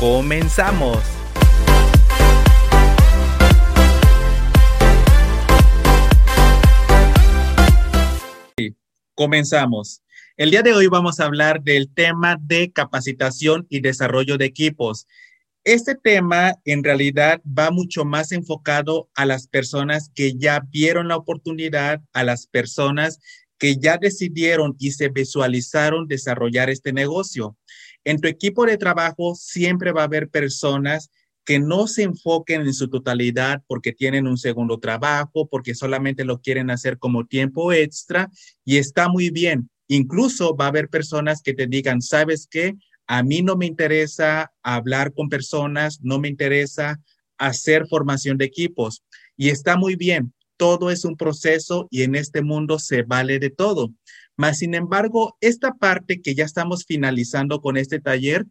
¡Comenzamos! Comenzamos. El día de hoy vamos a hablar del tema de capacitación y desarrollo de equipos. Este tema en realidad va mucho más enfocado a las personas que ya vieron la oportunidad, a las personas que ya decidieron y se visualizaron desarrollar este negocio. En tu equipo de trabajo siempre va a haber personas que no se enfoquen en su totalidad porque tienen un segundo trabajo, porque solamente lo quieren hacer como tiempo extra y está muy bien. Incluso va a haber personas que te digan, ¿sabes qué? A mí no me interesa hablar con personas, no me interesa hacer formación de equipos y está muy bien. Todo es un proceso y en este mundo se vale de todo. Mas, sin embargo, esta parte que ya estamos finalizando con este taller,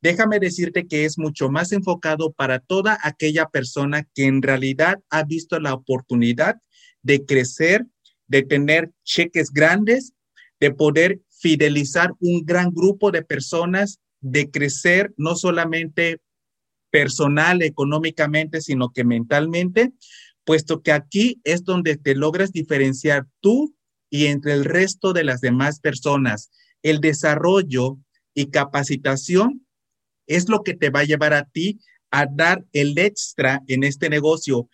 déjame decirte que es mucho más enfocado para toda aquella persona que en realidad ha visto la oportunidad de crecer, de tener cheques grandes, de poder fidelizar un gran grupo de personas, de crecer no solamente personal, económicamente, sino que mentalmente, puesto que aquí es donde te logras diferenciar tú y entre el resto de las demás personas. El desarrollo y capacitación es lo que te va a llevar a ti a dar el extra en este negocio.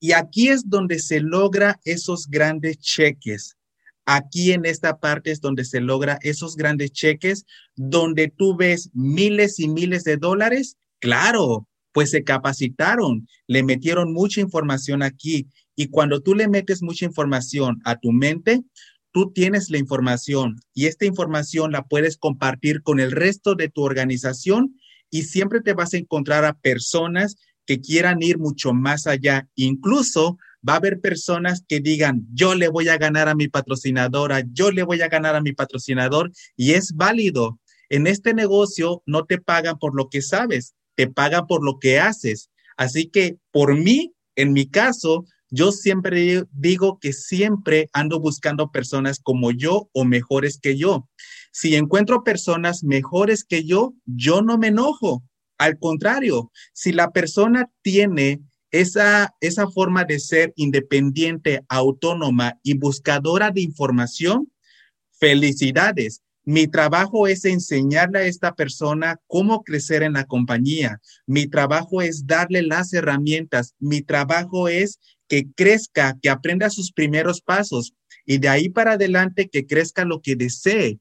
Y aquí es donde se logra esos grandes cheques. Aquí en esta parte es donde se logra esos grandes cheques, donde tú ves miles y miles de dólares. Claro, pues se capacitaron, le metieron mucha información aquí y cuando tú le metes mucha información a tu mente, tú tienes la información y esta información la puedes compartir con el resto de tu organización y siempre te vas a encontrar a personas que quieran ir mucho más allá. Incluso va a haber personas que digan, yo le voy a ganar a mi patrocinadora, yo le voy a ganar a mi patrocinador y es válido. En este negocio no te pagan por lo que sabes, te pagan por lo que haces. Así que por mí, en mi caso, yo siempre digo que siempre ando buscando personas como yo o mejores que yo. Si encuentro personas mejores que yo, yo no me enojo. Al contrario, si la persona tiene esa, esa forma de ser independiente, autónoma y buscadora de información, felicidades. Mi trabajo es enseñarle a esta persona cómo crecer en la compañía. Mi trabajo es darle las herramientas. Mi trabajo es que crezca, que aprenda sus primeros pasos y de ahí para adelante que crezca lo que desee.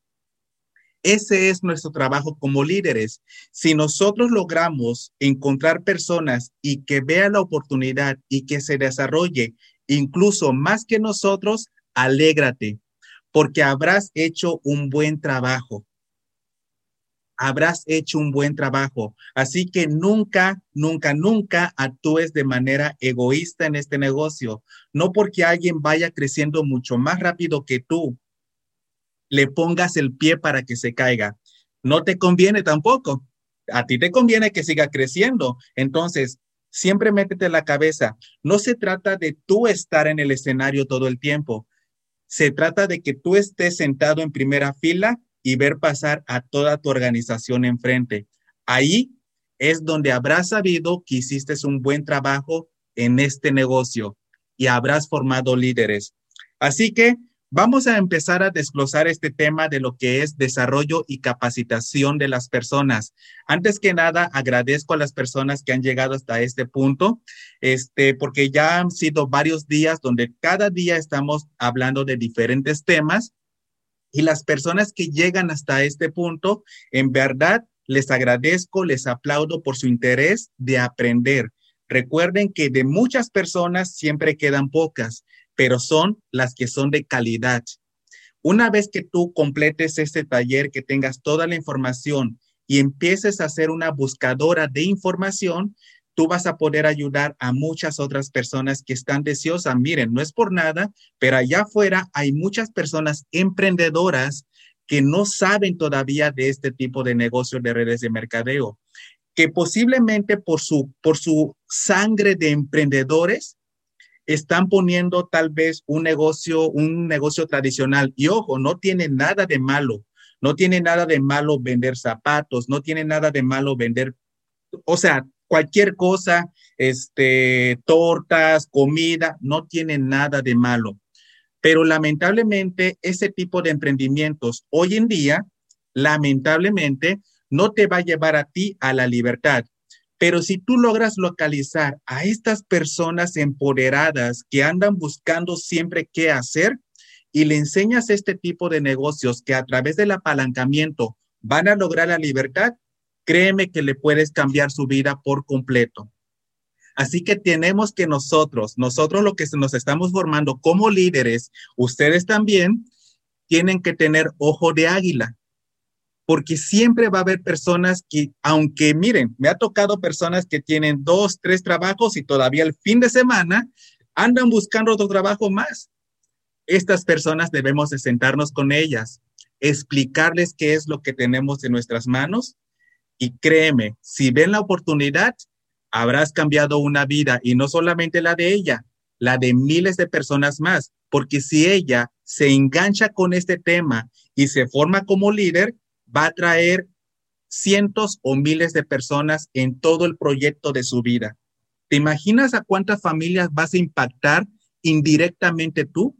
Ese es nuestro trabajo como líderes. Si nosotros logramos encontrar personas y que vean la oportunidad y que se desarrolle incluso más que nosotros, alégrate, porque habrás hecho un buen trabajo habrás hecho un buen trabajo. Así que nunca, nunca, nunca actúes de manera egoísta en este negocio. No porque alguien vaya creciendo mucho más rápido que tú, le pongas el pie para que se caiga. No te conviene tampoco. A ti te conviene que siga creciendo. Entonces, siempre métete la cabeza. No se trata de tú estar en el escenario todo el tiempo. Se trata de que tú estés sentado en primera fila y ver pasar a toda tu organización enfrente. Ahí es donde habrás sabido que hiciste un buen trabajo en este negocio y habrás formado líderes. Así que vamos a empezar a desglosar este tema de lo que es desarrollo y capacitación de las personas. Antes que nada, agradezco a las personas que han llegado hasta este punto, este, porque ya han sido varios días donde cada día estamos hablando de diferentes temas y las personas que llegan hasta este punto, en verdad, les agradezco, les aplaudo por su interés de aprender. Recuerden que de muchas personas siempre quedan pocas, pero son las que son de calidad. Una vez que tú completes este taller, que tengas toda la información y empieces a ser una buscadora de información, tú vas a poder ayudar a muchas otras personas que están deseosas. Miren, no es por nada, pero allá afuera hay muchas personas emprendedoras que no saben todavía de este tipo de negocios de redes de mercadeo, que posiblemente por su, por su sangre de emprendedores están poniendo tal vez un negocio, un negocio tradicional. Y ojo, no tiene nada de malo. No tiene nada de malo vender zapatos, no tiene nada de malo vender, o sea, cualquier cosa, este, tortas, comida, no tiene nada de malo. Pero lamentablemente ese tipo de emprendimientos hoy en día, lamentablemente, no te va a llevar a ti a la libertad. Pero si tú logras localizar a estas personas empoderadas que andan buscando siempre qué hacer y le enseñas este tipo de negocios que a través del apalancamiento van a lograr la libertad, créeme que le puedes cambiar su vida por completo. Así que tenemos que nosotros, nosotros lo que nos estamos formando como líderes, ustedes también tienen que tener ojo de águila, porque siempre va a haber personas que, aunque miren, me ha tocado personas que tienen dos, tres trabajos y todavía el fin de semana andan buscando otro trabajo más. Estas personas debemos de sentarnos con ellas, explicarles qué es lo que tenemos en nuestras manos y créeme, si ven la oportunidad, habrás cambiado una vida y no solamente la de ella, la de miles de personas más, porque si ella se engancha con este tema y se forma como líder, va a traer cientos o miles de personas en todo el proyecto de su vida. ¿Te imaginas a cuántas familias vas a impactar indirectamente tú?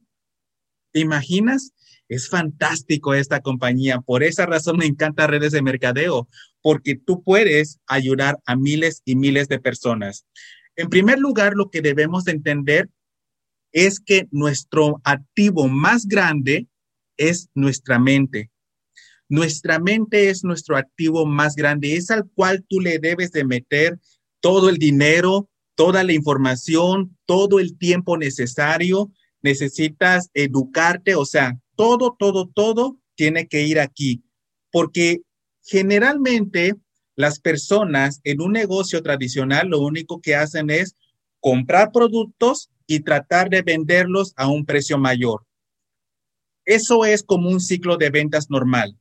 ¿Te imaginas? Es fantástico esta compañía. Por esa razón me encanta redes de mercadeo, porque tú puedes ayudar a miles y miles de personas. En primer lugar, lo que debemos de entender es que nuestro activo más grande es nuestra mente. Nuestra mente es nuestro activo más grande, es al cual tú le debes de meter todo el dinero, toda la información, todo el tiempo necesario. Necesitas educarte, o sea, todo, todo, todo tiene que ir aquí, porque generalmente las personas en un negocio tradicional lo único que hacen es comprar productos y tratar de venderlos a un precio mayor. Eso es como un ciclo de ventas normal.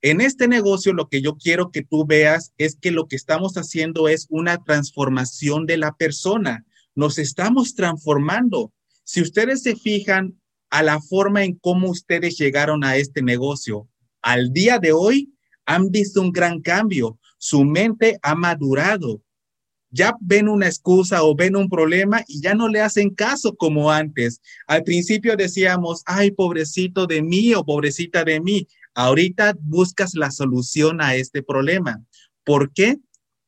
En este negocio lo que yo quiero que tú veas es que lo que estamos haciendo es una transformación de la persona. Nos estamos transformando. Si ustedes se fijan a la forma en cómo ustedes llegaron a este negocio, al día de hoy han visto un gran cambio. Su mente ha madurado. Ya ven una excusa o ven un problema y ya no le hacen caso como antes. Al principio decíamos, ay, pobrecito de mí o pobrecita de mí. Ahorita buscas la solución a este problema. ¿Por qué?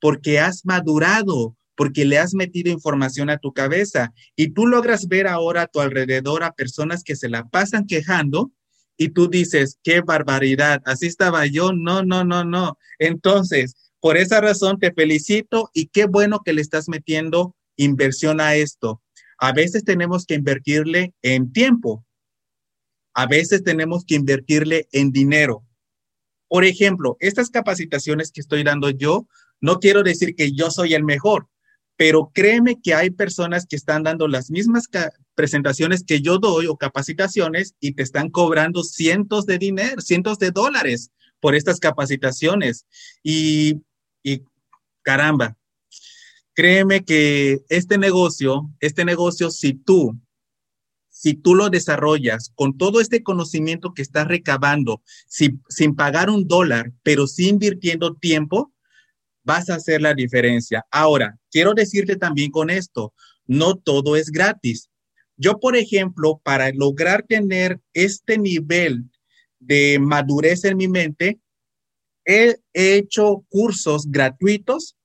Porque has madurado, porque le has metido información a tu cabeza y tú logras ver ahora a tu alrededor a personas que se la pasan quejando y tú dices, qué barbaridad, así estaba yo, no, no, no, no. Entonces, por esa razón te felicito y qué bueno que le estás metiendo inversión a esto. A veces tenemos que invertirle en tiempo, a veces tenemos que invertirle en dinero. Por ejemplo, estas capacitaciones que estoy dando yo, no quiero decir que yo soy el mejor, pero créeme que hay personas que están dando las mismas presentaciones que yo doy o capacitaciones y te están cobrando cientos de dinero, cientos de dólares por estas capacitaciones. Y, y caramba, créeme que este negocio, este negocio, si tú, si tú lo desarrollas con todo este conocimiento que estás recabando, sin pagar un dólar, pero sí invirtiendo tiempo, vas a hacer la diferencia. Ahora, quiero decirte también con esto, no todo es gratis. Yo, por ejemplo, para lograr tener este nivel de madurez en mi mente, he hecho cursos gratuitos,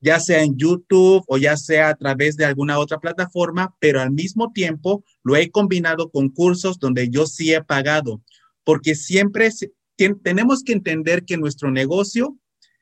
ya sea en YouTube o ya sea a través de alguna otra plataforma, pero al mismo tiempo lo he combinado con cursos donde yo sí he pagado, porque siempre tenemos que entender que nuestro negocio,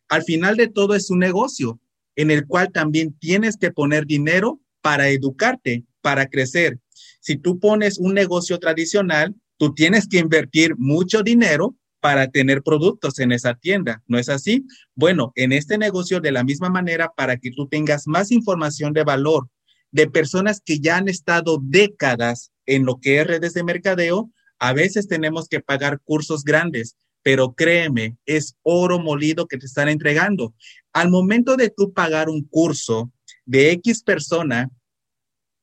al final de todo, es un negocio en el cual también tienes que poner dinero para educarte, para crecer. Si tú pones un negocio tradicional, tú tienes que invertir mucho dinero para tener productos en esa tienda, ¿no es así? Bueno, en este negocio de la misma manera, para que tú tengas más información de valor de personas que ya han estado décadas en lo que es redes de mercadeo, a veces tenemos que pagar cursos grandes, pero créeme, es oro molido que te están entregando. Al momento de tú pagar un curso de X persona,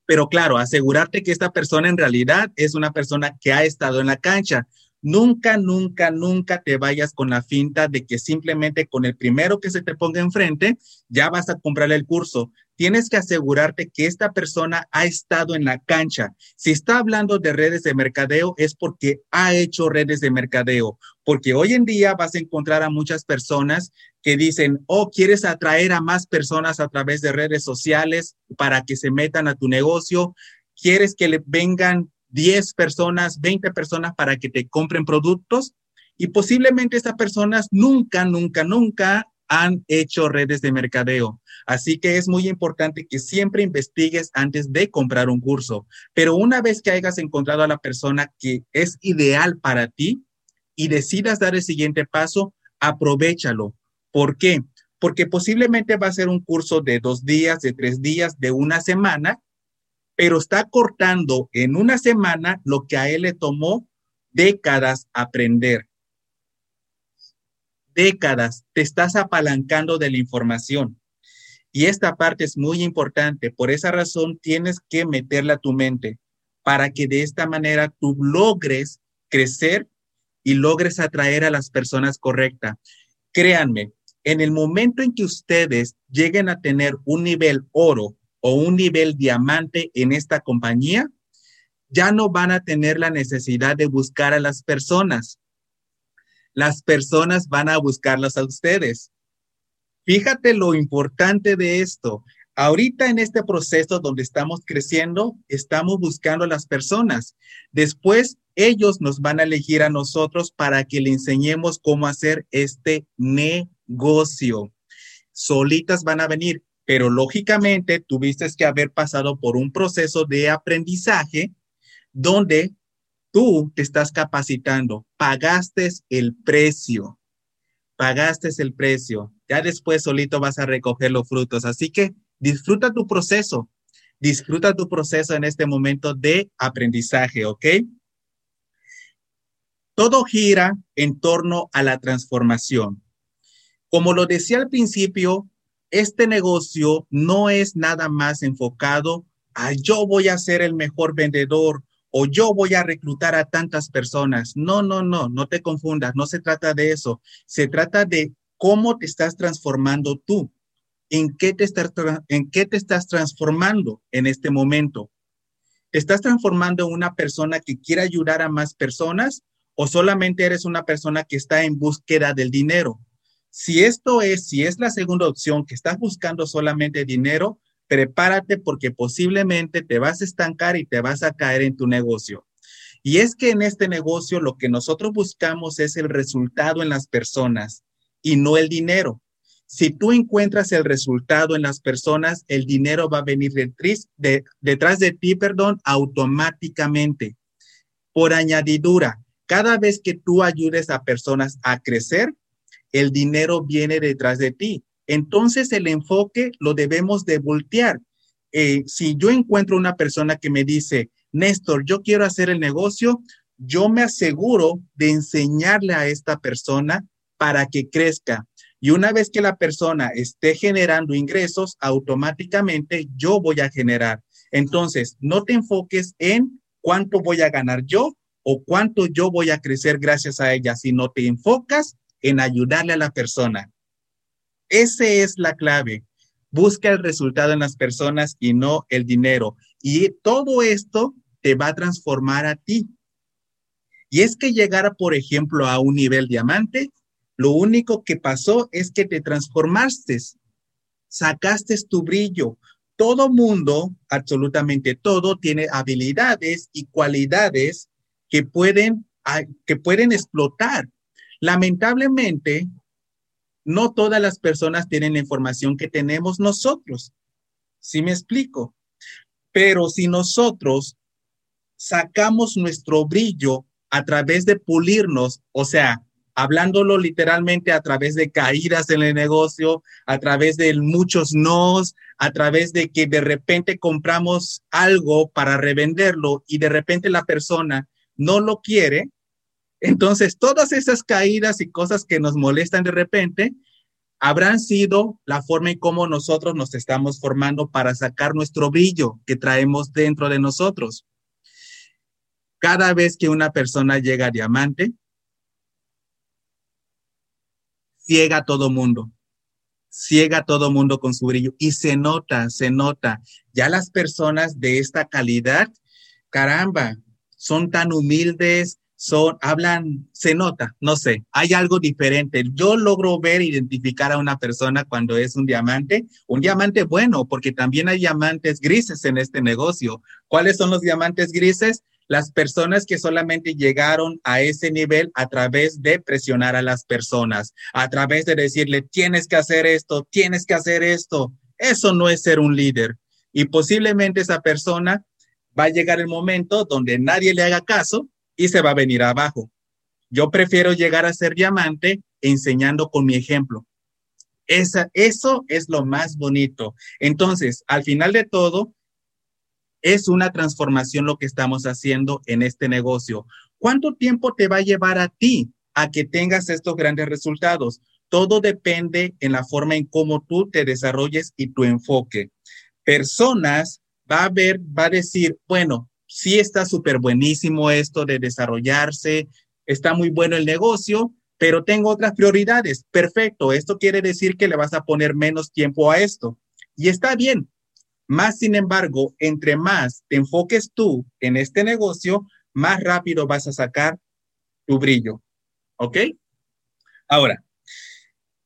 pero claro, asegurarte que esta persona en realidad es una persona que ha estado en la cancha. Nunca, nunca, nunca te vayas con la finta de que simplemente con el primero que se te ponga enfrente ya vas a comprar el curso tienes que asegurarte que esta persona ha estado en la cancha. Si está hablando de redes de mercadeo, es porque ha hecho redes de mercadeo, porque hoy en día vas a encontrar a muchas personas que dicen, oh, quieres atraer a más personas a través de redes sociales para que se metan a tu negocio, quieres que le vengan 10 personas, 20 personas para que te compren productos. Y posiblemente estas personas nunca, nunca, nunca han hecho redes de mercadeo. Así que es muy importante que siempre investigues antes de comprar un curso. Pero una vez que hayas encontrado a la persona que es ideal para ti y decidas dar el siguiente paso, aprovechalo. ¿Por qué? Porque posiblemente va a ser un curso de dos días, de tres días, de una semana, pero está cortando en una semana lo que a él le tomó décadas aprender décadas te estás apalancando de la información. Y esta parte es muy importante. Por esa razón tienes que meterla a tu mente para que de esta manera tú logres crecer y logres atraer a las personas correctas. Créanme, en el momento en que ustedes lleguen a tener un nivel oro o un nivel diamante en esta compañía, ya no van a tener la necesidad de buscar a las personas las personas van a buscarlas a ustedes. Fíjate lo importante de esto. Ahorita en este proceso donde estamos creciendo, estamos buscando a las personas. Después, ellos nos van a elegir a nosotros para que le enseñemos cómo hacer este negocio. Solitas van a venir, pero lógicamente tuviste que haber pasado por un proceso de aprendizaje donde tú te estás capacitando, pagaste el precio, pagaste el precio, ya después solito vas a recoger los frutos. Así que disfruta tu proceso, disfruta tu proceso en este momento de aprendizaje, ¿ok? Todo gira en torno a la transformación. Como lo decía al principio, este negocio no es nada más enfocado a yo voy a ser el mejor vendedor o yo voy a reclutar a tantas personas. No, no, no, no te confundas, no se trata de eso. Se trata de cómo te estás transformando tú. ¿En qué te estás, transformando en este momento? ¿Te estás transformando en una persona que quiere ayudar a más personas o solamente eres una persona que está en búsqueda del dinero? Si esto es, si es la segunda opción, que estás buscando solamente dinero, prepárate porque posiblemente te vas a estancar y te vas a caer en tu negocio. Y es que en este negocio lo que nosotros buscamos es el resultado en las personas y no el dinero. Si tú encuentras el resultado en las personas, el dinero va a venir detrás de ti, perdón, automáticamente. Por añadidura, cada vez que tú ayudes a personas a crecer, el dinero viene detrás de ti. Entonces el enfoque lo debemos de voltear. Eh, si yo encuentro una persona que me dice, Néstor, yo quiero hacer el negocio, yo me aseguro de enseñarle a esta persona para que crezca. Y una vez que la persona esté generando ingresos, automáticamente yo voy a generar. Entonces, no te enfoques en cuánto voy a ganar yo o cuánto yo voy a crecer gracias a ella, sino te enfocas en ayudarle a la persona. Esa es la clave. Busca el resultado en las personas y no el dinero. Y todo esto te va a transformar a ti. Y es que llegar, por ejemplo, a un nivel diamante, lo único que pasó es que te transformaste, sacaste tu brillo. Todo mundo, absolutamente todo, tiene habilidades y cualidades que pueden, ah, que pueden explotar. Lamentablemente, no todas las personas tienen la información que tenemos nosotros. ¿Sí me explico? Pero si nosotros sacamos nuestro brillo a través de pulirnos, o sea, hablándolo literalmente a través de caídas en el negocio, a través de muchos nos, a través de que de repente compramos algo para revenderlo y de repente la persona no lo quiere. Entonces, todas esas caídas y cosas que nos molestan de repente habrán sido la forma en cómo nosotros nos estamos formando para sacar nuestro brillo que traemos dentro de nosotros. Cada vez que una persona llega a diamante, ciega todo mundo, ciega todo mundo con su brillo y se nota, se nota. Ya las personas de esta calidad, caramba, son tan humildes, son, hablan, se nota, no sé, hay algo diferente. Yo logro ver, identificar a una persona cuando es un diamante, un diamante bueno, porque también hay diamantes grises en este negocio. ¿Cuáles son los diamantes grises? las personas que solamente llegaron a ese nivel a través de presionar a las personas, a través de decirle, tienes que hacer esto, tienes que hacer esto. Eso no es ser un líder. Y posiblemente esa persona va a llegar el momento donde nadie le haga caso y se va a venir abajo. Yo prefiero llegar a ser diamante enseñando con mi ejemplo. Esa, eso es lo más bonito. Entonces, al final de todo, es una transformación lo que estamos haciendo en este negocio. ¿Cuánto tiempo te va a llevar a ti a que tengas estos grandes resultados? Todo depende en la forma en cómo tú te desarrolles y tu enfoque. Personas va a ver, va a decir, bueno, sí está súper buenísimo esto de desarrollarse, está muy bueno el negocio, pero tengo otras prioridades. Perfecto, esto quiere decir que le vas a poner menos tiempo a esto. Y está bien, más sin embargo, entre más te enfoques tú en este negocio, más rápido vas a sacar tu brillo. ¿Ok? Ahora,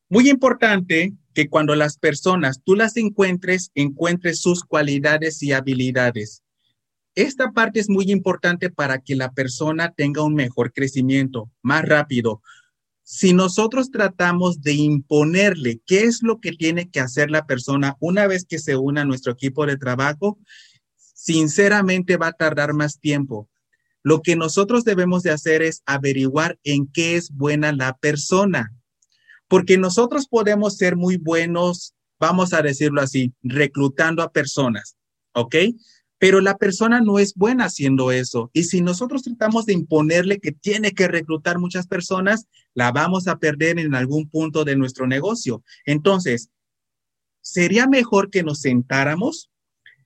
muy importante que cuando las personas tú las encuentres, encuentres sus cualidades y habilidades. Esta parte es muy importante para que la persona tenga un mejor crecimiento, más rápido si nosotros tratamos de imponerle qué es lo que tiene que hacer la persona una vez que se una a nuestro equipo de trabajo, sinceramente va a tardar más tiempo. Lo que nosotros debemos de hacer es averiguar en qué es buena la persona, porque nosotros podemos ser muy buenos, vamos a decirlo así, reclutando a personas, ¿ok? Pero la persona no es buena haciendo eso. Y si nosotros tratamos de imponerle que tiene que reclutar muchas personas, la vamos a perder en algún punto de nuestro negocio. Entonces, sería mejor que nos sentáramos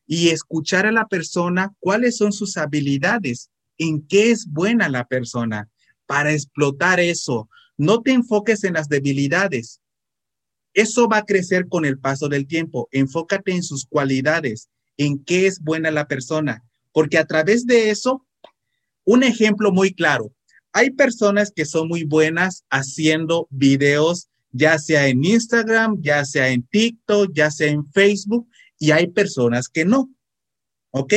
y escuchar a la persona cuáles son sus habilidades, en qué es buena la persona, para explotar eso. No te enfoques en las debilidades. Eso va a crecer con el paso del tiempo. Enfócate en sus cualidades en qué es buena la persona, porque a través de eso, un ejemplo muy claro, hay personas que son muy buenas haciendo videos, ya sea en Instagram, ya sea en TikTok, ya sea en Facebook, y hay personas que no. ¿Ok?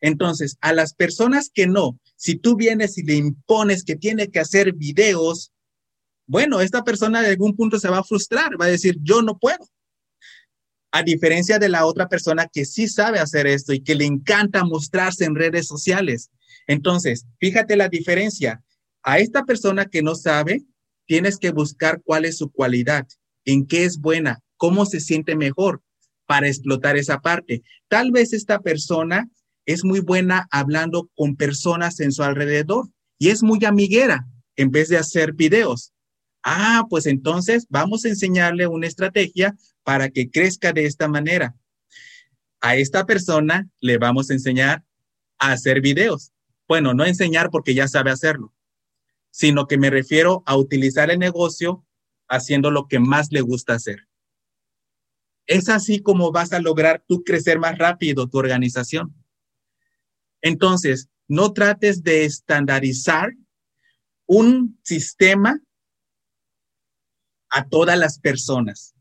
Entonces, a las personas que no, si tú vienes y le impones que tiene que hacer videos, bueno, esta persona de algún punto se va a frustrar, va a decir, yo no puedo a diferencia de la otra persona que sí sabe hacer esto y que le encanta mostrarse en redes sociales. Entonces, fíjate la diferencia. A esta persona que no sabe, tienes que buscar cuál es su cualidad, en qué es buena, cómo se siente mejor para explotar esa parte. Tal vez esta persona es muy buena hablando con personas en su alrededor y es muy amiguera en vez de hacer videos. Ah, pues entonces vamos a enseñarle una estrategia para que crezca de esta manera. A esta persona le vamos a enseñar a hacer videos. Bueno, no enseñar porque ya sabe hacerlo, sino que me refiero a utilizar el negocio haciendo lo que más le gusta hacer. Es así como vas a lograr tú crecer más rápido tu organización. Entonces, no trates de estandarizar un sistema a todas las personas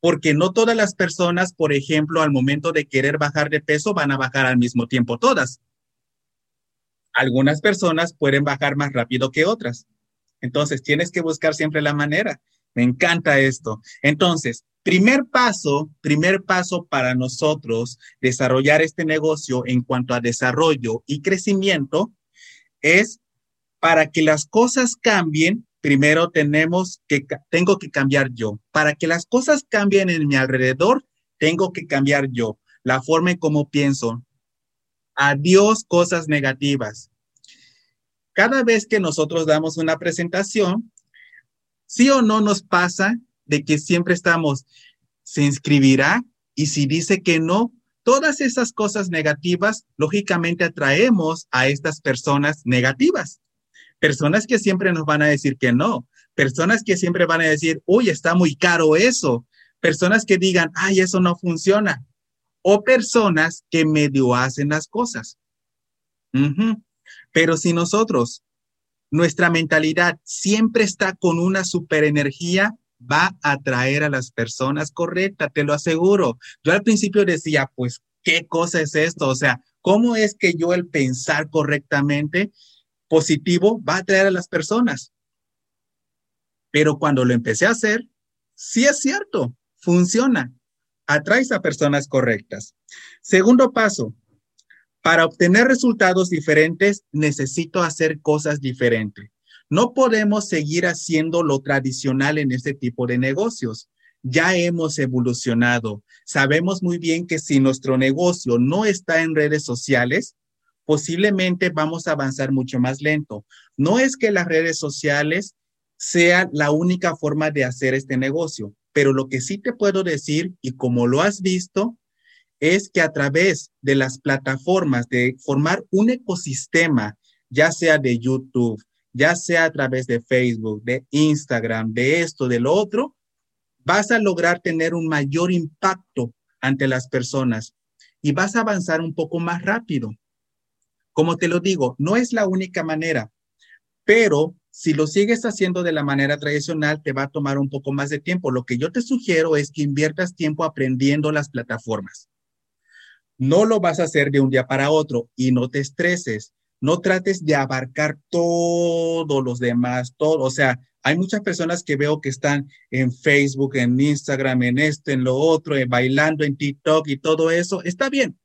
porque no todas las personas, por ejemplo, al momento de querer bajar de peso, van a bajar al mismo tiempo todas. Algunas personas pueden bajar más rápido que otras. Entonces, tienes que buscar siempre la manera. Me encanta esto. Entonces, primer paso, primer paso para nosotros desarrollar este negocio en cuanto a desarrollo y crecimiento es para que las cosas cambien, primero tenemos que, tengo que cambiar yo. Para que las cosas cambien en mi alrededor, tengo que cambiar yo. La forma en cómo pienso. Adiós cosas negativas. Cada vez que nosotros damos una presentación, sí o no nos pasa de que siempre estamos, se inscribirá y si dice que no, todas esas cosas negativas, lógicamente atraemos a estas personas negativas. Personas que siempre nos van a decir que no. Personas que siempre van a decir, uy, está muy caro eso. Personas que digan, ay, eso no funciona. O personas que medio hacen las cosas. Pero si nosotros, nuestra mentalidad siempre está con una superenergía, va a atraer a las personas correctas, te lo aseguro. Yo al principio decía, pues, ¿qué cosa es esto? O sea, ¿cómo es que yo el pensar correctamente positivo va a atraer a las personas? Pero cuando lo empecé a hacer, sí es cierto, funciona. Atraes a personas correctas. Segundo paso, para obtener resultados diferentes, necesito hacer cosas diferentes. No podemos seguir haciendo lo tradicional en este tipo de negocios. Ya hemos evolucionado. Sabemos muy bien que si nuestro negocio no está en redes sociales, posiblemente vamos a avanzar mucho más lento. No es que las redes sociales sean la única forma de hacer este negocio, pero lo que sí te puedo decir, y como lo has visto, es que a través de las plataformas de formar un ecosistema, ya sea de YouTube, ya sea a través de Facebook, de Instagram, de esto, de lo otro, vas a lograr tener un mayor impacto ante las personas y vas a avanzar un poco más rápido. Como te lo digo, no es la única manera, pero si lo sigues haciendo de la manera tradicional, te va a tomar un poco más de tiempo. Lo que yo te sugiero es que inviertas tiempo aprendiendo las plataformas. No lo vas a hacer de un día para otro y no te estreses no trates de abarcar todos los demás, todo, o sea, hay muchas personas que veo que están en Facebook, en Instagram, en esto, en lo otro, en bailando en TikTok y todo eso. Está bien,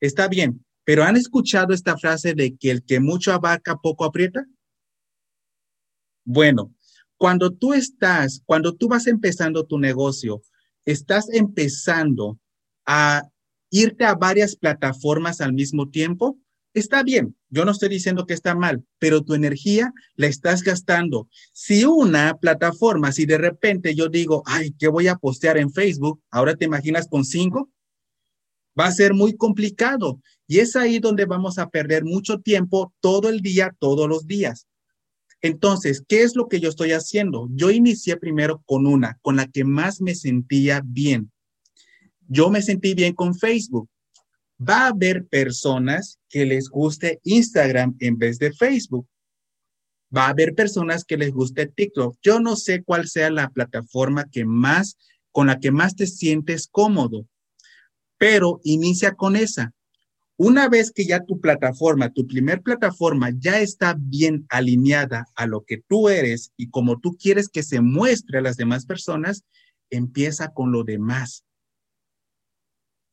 está bien, pero ¿han escuchado esta frase de que el que mucho abarca, poco aprieta? Bueno, cuando tú estás, cuando tú vas empezando tu negocio, estás empezando a irte a varias plataformas al mismo tiempo, Está bien, yo no estoy diciendo que está mal, pero tu energía la estás gastando. Si una plataforma, si de repente yo digo, ay, ¿qué voy a postear en Facebook? Ahora te imaginas con cinco, va a ser muy complicado. Y es ahí donde vamos a perder mucho tiempo todo el día, todos los días. Entonces, ¿qué es lo que yo estoy haciendo? Yo inicié primero con una, con la que más me sentía bien. Yo me sentí bien con Facebook va a haber personas que les guste Instagram en vez de Facebook. Va a haber personas que les guste TikTok. Yo no sé cuál sea la plataforma que más, con la que más te sientes cómodo, pero inicia con esa. Una vez que ya tu plataforma, tu primer plataforma ya está bien alineada a lo que tú eres y como tú quieres que se muestre a las demás personas, empieza con lo demás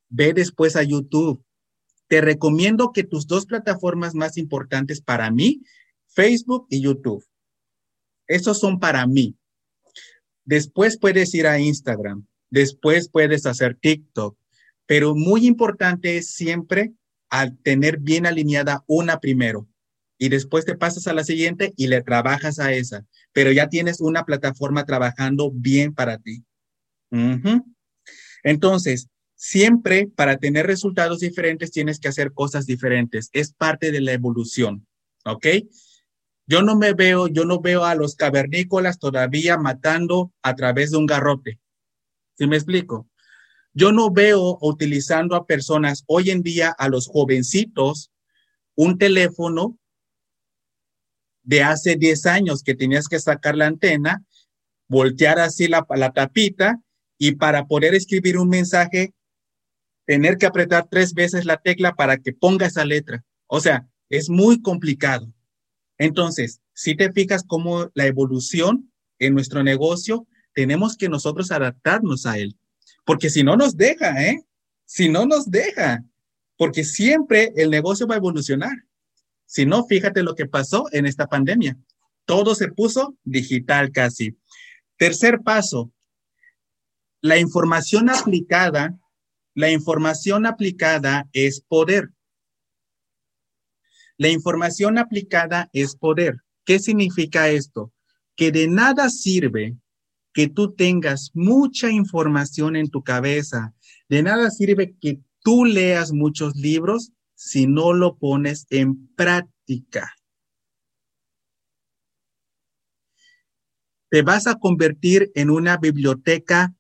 ve después a YouTube. Te recomiendo que tus dos plataformas más importantes para mí, Facebook y YouTube. Esos son para mí. Después puedes ir a Instagram, después puedes hacer TikTok, pero muy importante es siempre al tener bien alineada una primero y después te pasas a la siguiente y le trabajas a esa, pero ya tienes una plataforma trabajando bien para ti. Entonces, Siempre para tener resultados diferentes tienes que hacer cosas diferentes. Es parte de la evolución, ¿ok? Yo no me veo, yo no veo a los cavernícolas todavía matando a través de un garrote. ¿Sí me explico? Yo no veo utilizando a personas hoy en día, a los jovencitos, un teléfono de hace 10 años que tenías que sacar la antena, voltear así la, tapita y para poder escribir un mensaje tener que apretar tres veces la tecla para que ponga esa letra. O sea, es muy complicado. Entonces, si te fijas cómo la evolución en nuestro negocio, tenemos que nosotros adaptarnos a él. Porque si no nos deja, ¿eh? Si no nos deja, porque siempre el negocio va a evolucionar. Si no, fíjate lo que pasó en esta pandemia. Todo se puso digital casi. Tercer paso, la información aplicada, la información aplicada es poder. La información aplicada es poder. ¿Qué significa esto? Que de nada sirve que tú tengas mucha información en tu cabeza. De nada sirve que tú leas muchos libros si no lo pones en práctica. Te vas a convertir en una biblioteca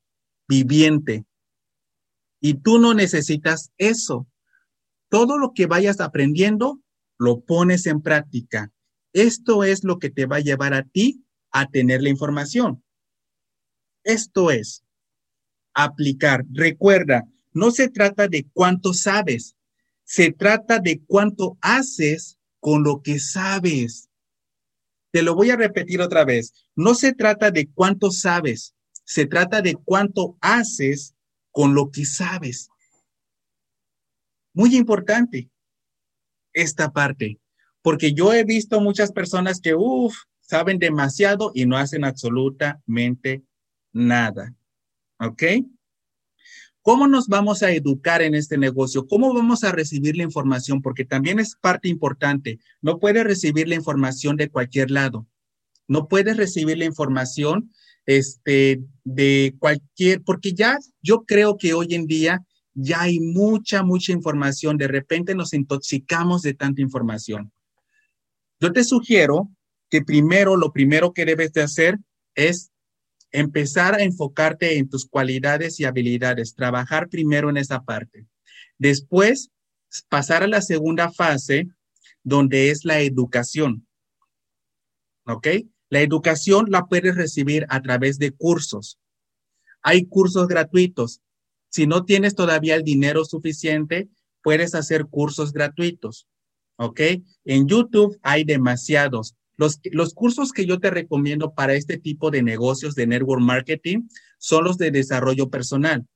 viviente y tú no necesitas eso. Todo lo que vayas aprendiendo, lo pones en práctica. Esto es lo que te va a llevar a ti a tener la información. Esto es aplicar. Recuerda, no se trata de cuánto sabes, se trata de cuánto haces con lo que sabes. Te lo voy a repetir otra vez. No se trata de cuánto sabes, se trata de cuánto haces con lo que sabes. Muy importante esta parte, porque yo he visto muchas personas que, uff, saben demasiado y no hacen absolutamente nada. ¿Ok? ¿Cómo nos vamos a educar en este negocio? ¿Cómo vamos a recibir la información? Porque también es parte importante. No puedes recibir la información de cualquier lado. No puedes recibir la información este, de cualquier, porque ya yo creo que hoy en día ya hay mucha, mucha información. De repente nos intoxicamos de tanta información. Yo te sugiero que primero, lo primero que debes de hacer es empezar a enfocarte en tus cualidades y habilidades, trabajar primero en esa parte. Después, pasar a la segunda fase, donde es la educación. ¿Ok? La educación la puedes recibir a través de cursos. Hay cursos gratuitos. Si no tienes todavía el dinero suficiente, puedes hacer cursos gratuitos. ¿Ok? En YouTube hay demasiados. Los, cursos que yo te recomiendo para este tipo de negocios de network marketing son los de desarrollo personal.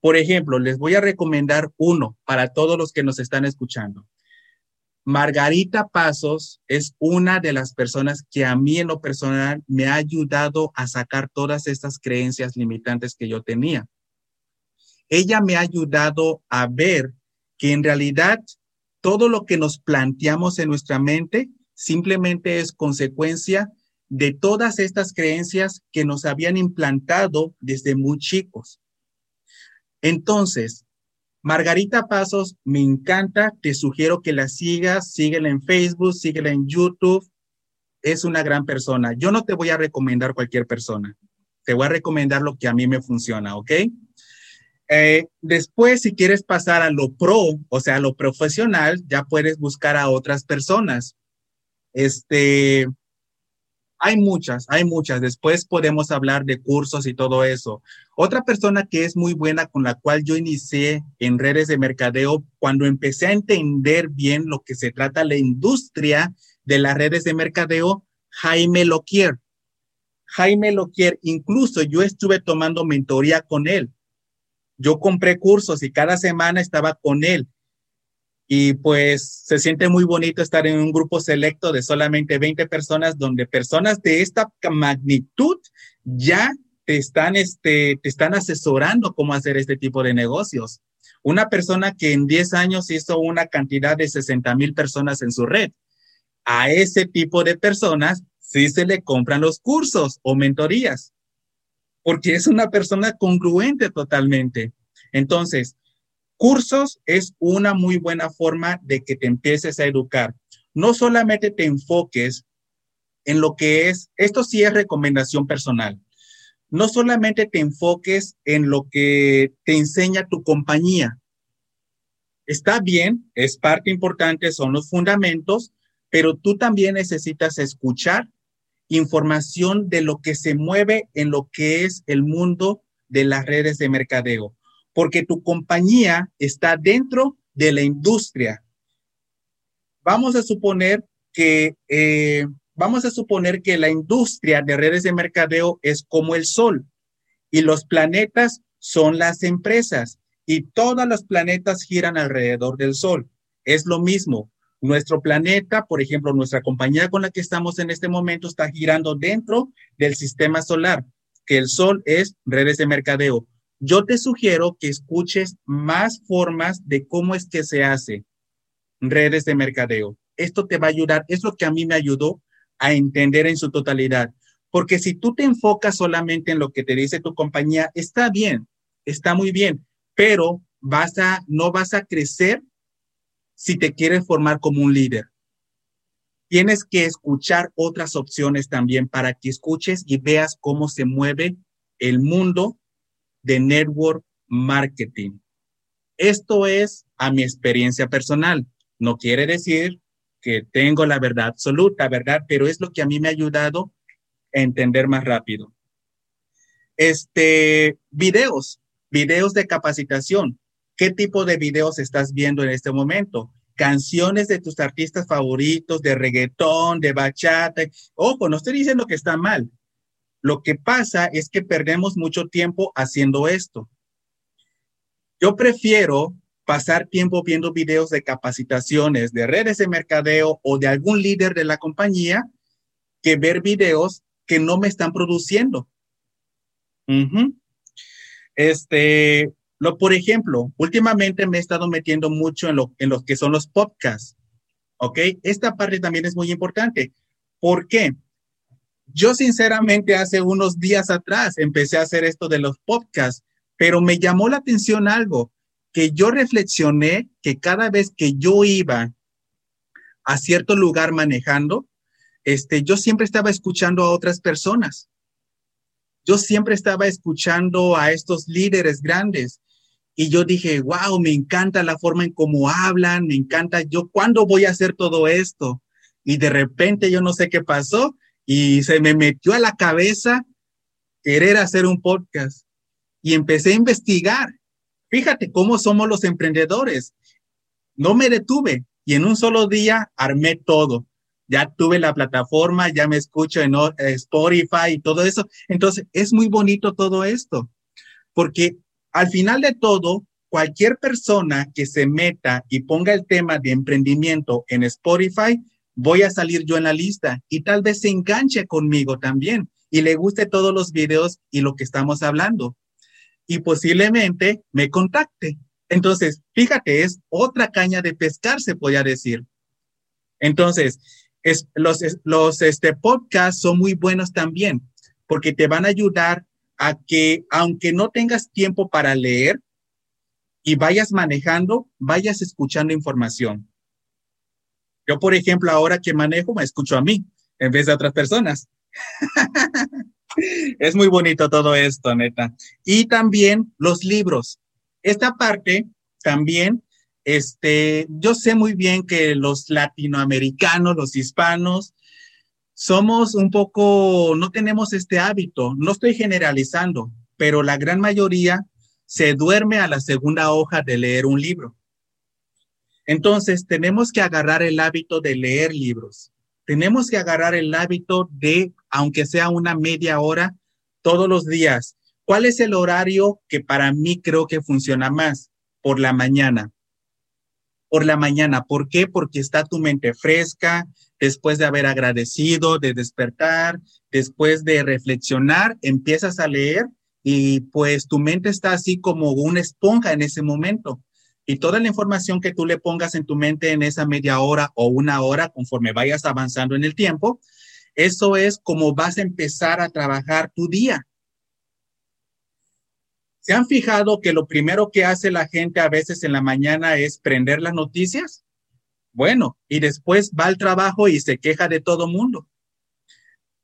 Por ejemplo, les voy a recomendar uno para todos los que nos están escuchando. Margarita Pasos es una de las personas que a mí en lo personal me ha ayudado a sacar todas estas creencias limitantes que yo tenía. Ella me ha ayudado a ver que en realidad todo lo que nos planteamos en nuestra mente simplemente es consecuencia de todas estas creencias que nos habían implantado desde muy chicos. Entonces, Margarita Pasos, me encanta, te sugiero que la sigas, síguela en Facebook, síguela en YouTube, es una gran persona. Yo no te voy a recomendar cualquier persona, te voy a recomendar lo que a mí me funciona, ¿ok? Eh, después, si quieres pasar a lo pro, o sea, a lo profesional, ya puedes buscar a otras personas. Este, hay muchas, hay muchas. Después podemos hablar de cursos y todo eso. Otra persona que es muy buena con la cual yo inicié en redes de mercadeo cuando empecé a entender bien lo que se trata la industria de las redes de mercadeo, Jaime Loquier. Jaime Loquier, incluso yo estuve tomando mentoría con él. Yo compré cursos y cada semana estaba con él y pues se siente muy bonito estar en un grupo selecto de solamente 20 personas donde personas de esta magnitud ya te están, este, te están asesorando cómo hacer este tipo de negocios. Una persona que en 10 años hizo una cantidad de 60 mil personas en su red. A ese tipo de personas sí se le compran los cursos o mentorías, porque es una persona congruente totalmente. Entonces, Cursos es una muy buena forma de que te empieces a educar. No solamente te enfoques en lo que es, esto sí es recomendación personal, no solamente te enfoques en lo que te enseña tu compañía. Está bien, es parte importante, son los fundamentos, pero tú también necesitas escuchar información de lo que se mueve en lo que es el mundo de las redes de mercadeo porque tu compañía está dentro de la industria. Vamos a suponer que, eh, vamos a suponer que la industria de redes de mercadeo es como el sol y los planetas son las empresas y todos los planetas giran alrededor del sol. Es lo mismo. Nuestro planeta, por ejemplo, nuestra compañía con la que estamos en este momento está girando dentro del sistema solar, que el Sol es redes de mercadeo. Yo te sugiero que escuches más formas de cómo es que se hace redes de mercadeo. Esto te va a ayudar, es lo que a mí me ayudó a entender en su totalidad. Porque si tú te enfocas solamente en lo que te dice tu compañía, está bien, está muy bien, pero vas a, no vas a crecer si te quieres formar como un líder. Tienes que escuchar otras opciones también para que escuches y veas cómo se mueve el mundo de network marketing. Esto es a mi experiencia personal. No quiere decir que tengo la verdad absoluta, ¿verdad? Pero es lo que a mí me ha ayudado a entender más rápido. Este, videos, videos de capacitación. ¿Qué tipo de videos estás viendo en este momento? Canciones de tus artistas favoritos, de reggaetón, de bachata. Ojo, no estoy diciendo que está mal. Lo que pasa es que perdemos mucho tiempo haciendo esto. Yo prefiero pasar tiempo viendo videos de capacitaciones de redes de mercadeo o de algún líder de la compañía que ver videos que no me están produciendo. Este, lo, por ejemplo, últimamente me he estado metiendo mucho en lo, en lo que son los podcasts. ¿Ok? Esta parte también es muy importante. ¿Por qué? Yo sinceramente hace unos días atrás empecé a hacer esto de los podcasts, pero me llamó la atención algo que yo reflexioné que cada vez que yo iba a cierto lugar manejando, este, yo siempre estaba escuchando a otras personas. Yo siempre estaba escuchando a estos líderes grandes y yo dije, wow, me encanta la forma en cómo hablan, me encanta yo, ¿cuándo voy a hacer todo esto? Y de repente yo no sé qué pasó y se me metió a la cabeza querer hacer un podcast y empecé a investigar Fíjate cómo somos los emprendedores. No me detuve y en un solo día armé todo. Ya tuve la plataforma, ya me escucho en eh, Spotify y todo eso. Entonces, es muy bonito todo esto, porque al final de todo, cualquier persona que se meta y ponga el tema de emprendimiento en Spotify, voy a salir yo en la lista y tal vez se enganche conmigo también y le guste todos los videos y lo que estamos hablando y posiblemente me contacte. Entonces, fíjate, es otra caña de pescar, se podría decir. Entonces, es, los, los este, podcasts son muy buenos también porque te van a ayudar a que, aunque no tengas tiempo para leer y vayas manejando, vayas escuchando información. Yo, por ejemplo, ahora que manejo, me escucho a mí en vez de a otras personas. es muy bonito todo esto, neta. Y también los libros. Esta parte también, este, yo sé muy bien que los latinoamericanos, los hispanos, somos un poco, no tenemos este hábito, no estoy generalizando, pero la gran mayoría se duerme a la segunda hoja de leer un libro. Entonces, tenemos que agarrar el hábito de leer libros tenemos que agarrar el hábito de, aunque sea una media hora, todos los días. ¿Cuál es el horario que para mí creo que funciona más? Por la mañana. Por la mañana. ¿Por qué? Porque está tu mente fresca, después de haber agradecido, de despertar, después de reflexionar, empiezas a leer y pues tu mente está así como una esponja en ese momento. Y toda la información que tú le pongas en tu mente en esa media hora o una hora, conforme vayas avanzando en el tiempo, eso es como vas a empezar a trabajar tu día. ¿Se han fijado que lo primero que hace la gente a veces en la mañana es prender las noticias? Bueno, y después va al trabajo y se queja de todo mundo.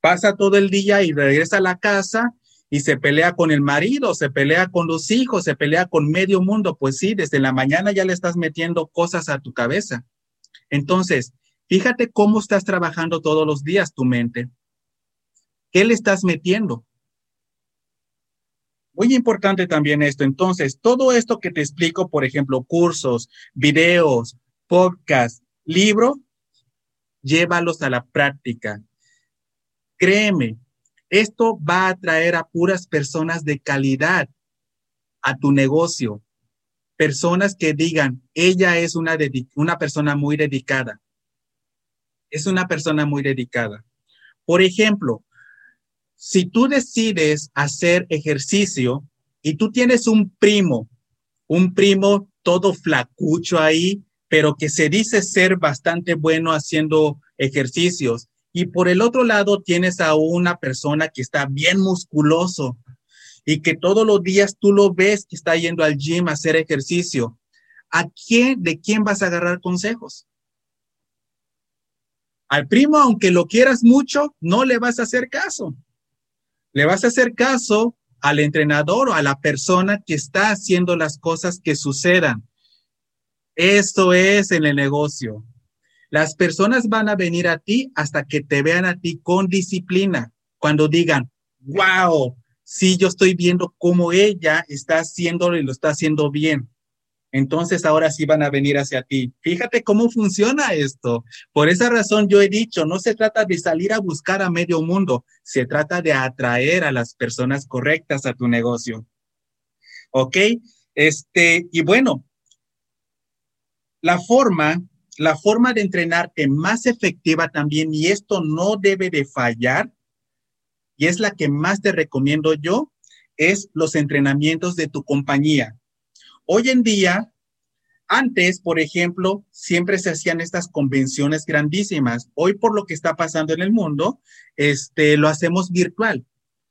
Pasa todo el día y regresa a la casa y se pelea con el marido, se pelea con los hijos, se pelea con medio mundo, pues sí, desde la mañana ya le estás metiendo cosas a tu cabeza. Entonces, fíjate cómo estás trabajando todos los días tu mente. ¿Qué le estás metiendo? Muy importante también esto. Entonces, todo esto que te explico, por ejemplo, cursos, videos, podcast, libro, llévalos a la práctica. Créeme, esto va a traer a puras personas de calidad a tu negocio. Personas que digan, ella es una, una persona muy dedicada. es una persona muy dedicada. Por ejemplo, si tú decides hacer ejercicio y tú tienes un primo, un primo todo flacucho ahí, pero que se dice ser bastante bueno haciendo ejercicios. Y por el otro lado tienes a una persona que está bien musculoso y que todos los días tú lo ves que está yendo al gym a hacer ejercicio. ¿A quién, de quién vas a agarrar consejos? Al primo, aunque lo quieras mucho, no le vas a hacer caso. Le vas a hacer caso al entrenador o a la persona que está haciendo las cosas que sucedan. Esto es en el negocio. Las personas van a venir a ti hasta que te vean a ti con disciplina. Cuando digan, wow, sí, yo estoy viendo cómo ella está haciéndolo y lo está haciendo bien entonces ahora sí van a venir hacia ti. Fíjate cómo funciona esto. Por esa razón yo he dicho, no se trata de salir a buscar a medio mundo, se trata de atraer a las personas correctas a tu negocio. ¿Ok? Este, y bueno, la forma, la forma de entrenarte más efectiva también, y esto no debe de fallar, y es la que más te recomiendo yo, es los entrenamientos de tu compañía. Hoy en día, antes, por ejemplo, siempre se hacían estas convenciones grandísimas. Hoy, por lo que está pasando en el mundo, este, lo hacemos virtual.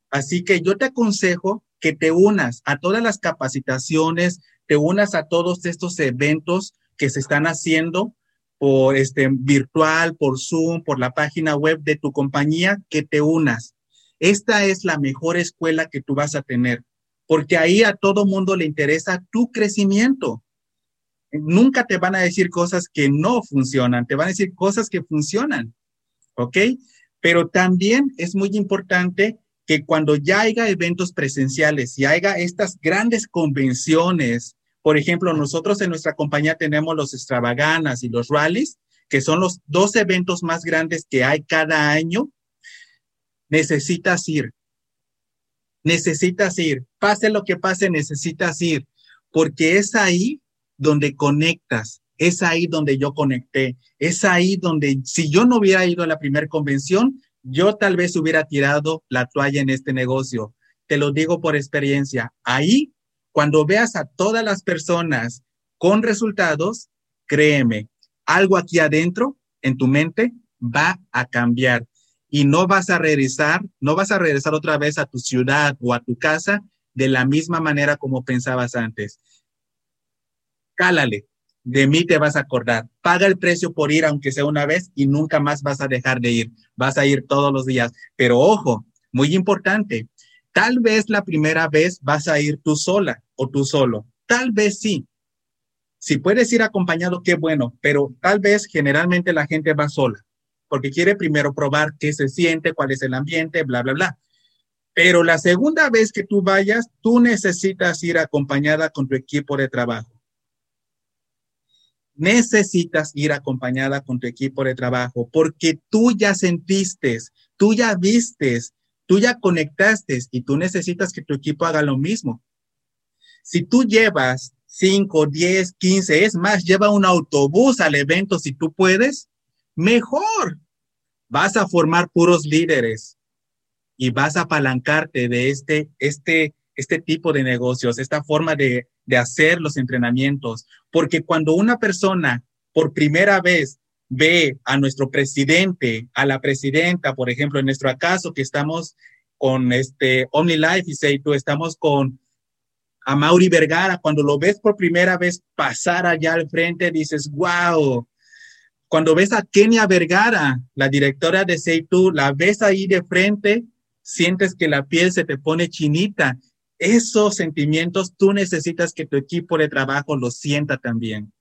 Así que yo te aconsejo que te unas a todas las capacitaciones, te unas a todos estos eventos que se están haciendo por este virtual, por Zoom, por la página web de tu compañía, que te unas. Esta es la mejor escuela que tú vas a tener porque ahí a todo mundo le interesa tu crecimiento. Nunca te van a decir cosas que no funcionan, te van a decir cosas que funcionan, ¿ok? Pero también es muy importante que cuando ya haya eventos presenciales y haya estas grandes convenciones, por ejemplo, nosotros en nuestra compañía tenemos los extravaganas y los rallies, que son los dos eventos más grandes que hay cada año, necesitas ir necesitas ir. Pase lo que pase, necesitas ir, porque es ahí donde conectas, es ahí donde yo conecté, es ahí donde si yo no hubiera ido a la primera convención, yo tal vez hubiera tirado la toalla en este negocio. Te lo digo por experiencia. Ahí, cuando veas a todas las personas con resultados, créeme, algo aquí adentro en tu mente va a cambiar y no vas a regresar, no vas a regresar otra vez a tu ciudad o a tu casa de la misma manera como pensabas antes. Cálale, de mí te vas a acordar. Paga el precio por ir, aunque sea una vez, y nunca más vas a dejar de ir. Vas a ir todos los días. Pero ojo, muy importante, tal vez la primera vez vas a ir tú sola o tú solo. Tal vez sí. Si puedes ir acompañado, qué bueno, pero tal vez generalmente la gente va sola porque quiere primero probar qué se siente, cuál es el ambiente, bla, bla, bla. Pero la segunda vez que tú vayas, tú necesitas ir acompañada con tu equipo de trabajo. Necesitas ir acompañada con tu equipo de trabajo porque tú ya sentiste, tú ya vistes, tú ya conectaste y tú necesitas que tu equipo haga lo mismo. Si tú llevas 5, 10, 15, es más, lleva un autobús al evento si tú puedes, mejor. Vas a formar puros líderes y vas a apalancarte de este, este, este tipo de negocios, esta forma de, de hacer los entrenamientos. Porque cuando una persona por primera vez ve a nuestro presidente, a la presidenta, por ejemplo, en nuestro caso que estamos con este OmniLife y say tú estamos con a Mauri Vergara, cuando lo ves por primera vez pasar allá al frente, dices, wow, cuando ves a Kenia Vergara, la directora de Seitu, la ves ahí de frente, sientes que la piel se te pone chinita. Esos sentimientos tú necesitas que tu equipo de trabajo los sienta también.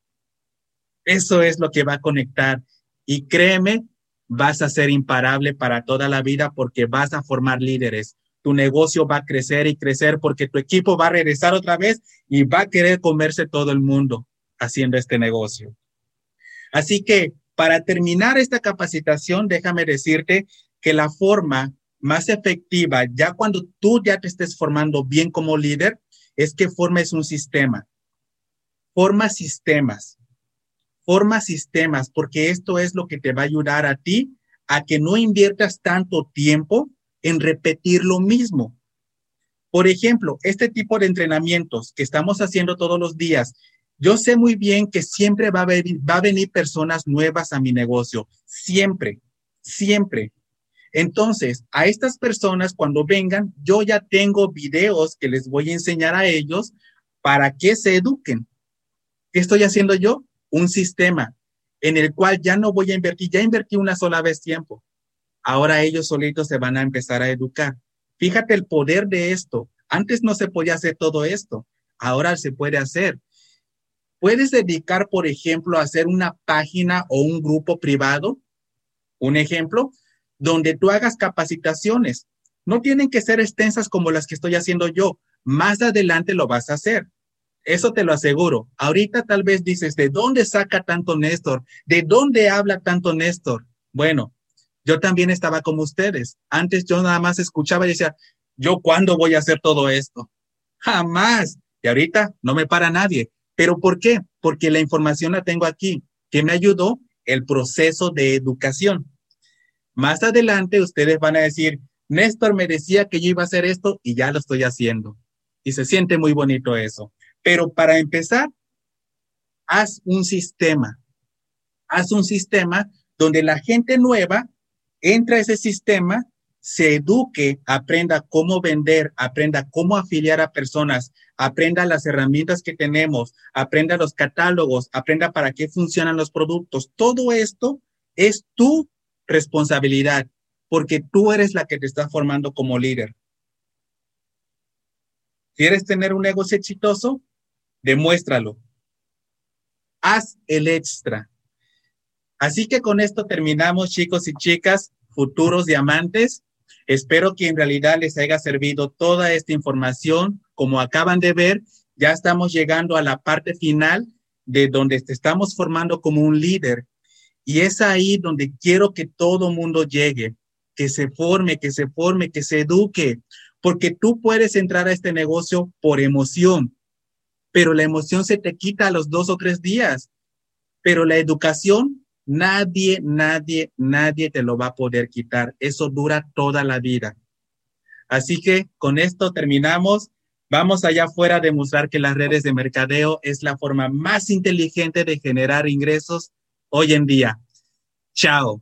Eso es lo que va a conectar. Y créeme, vas a ser imparable para toda la vida porque vas a formar líderes. Tu negocio va a crecer y crecer porque tu equipo va a regresar otra vez y va a querer comerse todo el mundo haciendo este negocio. Así que para terminar esta capacitación, déjame decirte que la forma más efectiva, ya cuando tú ya te estés formando bien como líder, es que formes un sistema. Forma sistemas. Forma sistemas, porque esto es lo que te va a ayudar a ti a que no inviertas tanto tiempo en repetir lo mismo. Por ejemplo, este tipo de entrenamientos que estamos haciendo todos los días, yo sé muy bien que siempre va a, venir, va a venir personas nuevas a mi negocio, siempre, siempre. Entonces, a estas personas cuando vengan, yo ya tengo videos que les voy a enseñar a ellos para que se eduquen. ¿Qué estoy haciendo yo? Un sistema en el cual ya no voy a invertir, ya invertí una sola vez tiempo. Ahora ellos solitos se van a empezar a educar. Fíjate el poder de esto. Antes no se podía hacer todo esto. Ahora se puede hacer. Puedes dedicar, por ejemplo, a hacer una página o un grupo privado, un ejemplo, donde tú hagas capacitaciones. No tienen que ser extensas como las que estoy haciendo yo. Más adelante lo vas a hacer. Eso te lo aseguro. Ahorita tal vez dices, ¿de dónde saca tanto Néstor? ¿De dónde habla tanto Néstor? Bueno, yo también estaba como ustedes. Antes yo nada más escuchaba y decía, ¿yo cuándo voy a hacer todo esto? Jamás. Y ahorita no me para nadie. ¿Pero por qué? Porque la información la tengo aquí. que me ayudó? El proceso de educación. Más adelante ustedes van a decir, Néstor me decía que yo iba a hacer esto y ya lo estoy haciendo. Y se siente muy bonito eso. Pero para empezar, haz un sistema. Haz un sistema donde la gente nueva entra a ese sistema se eduque, aprenda cómo vender, aprenda cómo afiliar a personas, aprenda las herramientas que tenemos, aprenda los catálogos, aprenda para qué funcionan los productos. Todo esto es tu responsabilidad, porque tú eres la que te está formando como líder. ¿Quieres tener un negocio exitoso? Demuéstralo. Haz el extra. Así que con esto terminamos, chicos y chicas, futuros diamantes. Espero que en realidad les haya servido toda esta información. Como acaban de ver, ya estamos llegando a la parte final de donde te estamos formando como un líder. Y es ahí donde quiero que todo mundo llegue, que se forme, que se forme, que se eduque, porque tú puedes entrar a este negocio por emoción, pero la emoción se te quita a los dos o tres días, pero la educación Nadie, nadie, nadie te lo va a poder quitar. Eso dura toda la vida. Así que con esto terminamos. Vamos allá afuera a demostrar que las redes de mercadeo es la forma más inteligente de generar ingresos hoy en día. Chao.